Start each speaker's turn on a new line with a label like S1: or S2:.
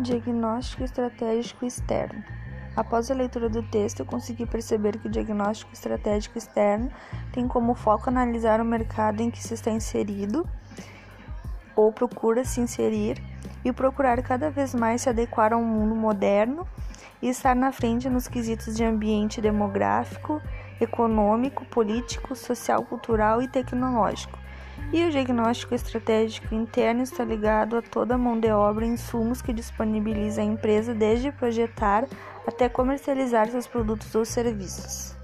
S1: Diagnóstico estratégico externo. Após a leitura do texto, eu consegui perceber que o diagnóstico estratégico externo tem como foco analisar o mercado em que se está inserido ou procura se inserir e procurar cada vez mais se adequar ao mundo moderno e estar na frente nos quesitos de ambiente demográfico, econômico, político, social, cultural e tecnológico e o diagnóstico estratégico interno está ligado a toda a mão de obra e insumos que disponibiliza a empresa desde projetar até comercializar seus produtos ou serviços.